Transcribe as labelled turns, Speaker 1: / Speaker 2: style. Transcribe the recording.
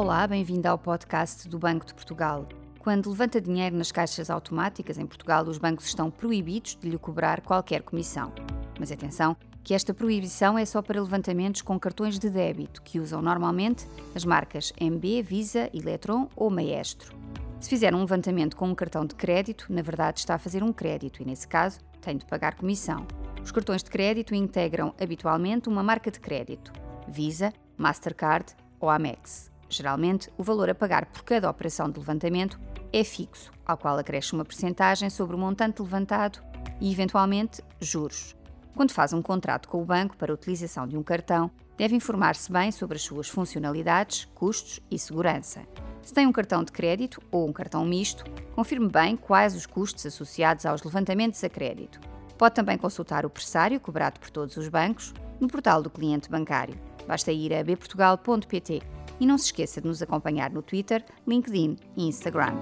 Speaker 1: Olá, bem-vindo ao podcast do Banco de Portugal. Quando levanta dinheiro nas caixas automáticas em Portugal, os bancos estão proibidos de lhe cobrar qualquer comissão. Mas atenção, que esta proibição é só para levantamentos com cartões de débito, que usam normalmente as marcas MB, Visa, Eletron ou Maestro. Se fizer um levantamento com um cartão de crédito, na verdade está a fazer um crédito e, nesse caso, tem de pagar comissão. Os cartões de crédito integram habitualmente uma marca de crédito, Visa, Mastercard ou Amex. Geralmente, o valor a pagar por cada operação de levantamento é fixo, ao qual acresce uma percentagem sobre o montante levantado e, eventualmente, juros. Quando faz um contrato com o banco para a utilização de um cartão, deve informar-se bem sobre as suas funcionalidades, custos e segurança. Se tem um cartão de crédito ou um cartão misto, confirme bem quais os custos associados aos levantamentos a crédito. Pode também consultar o pressário cobrado por todos os bancos no portal do cliente bancário. Basta ir a bportugal.pt e não se esqueça de nos acompanhar no Twitter, LinkedIn e Instagram.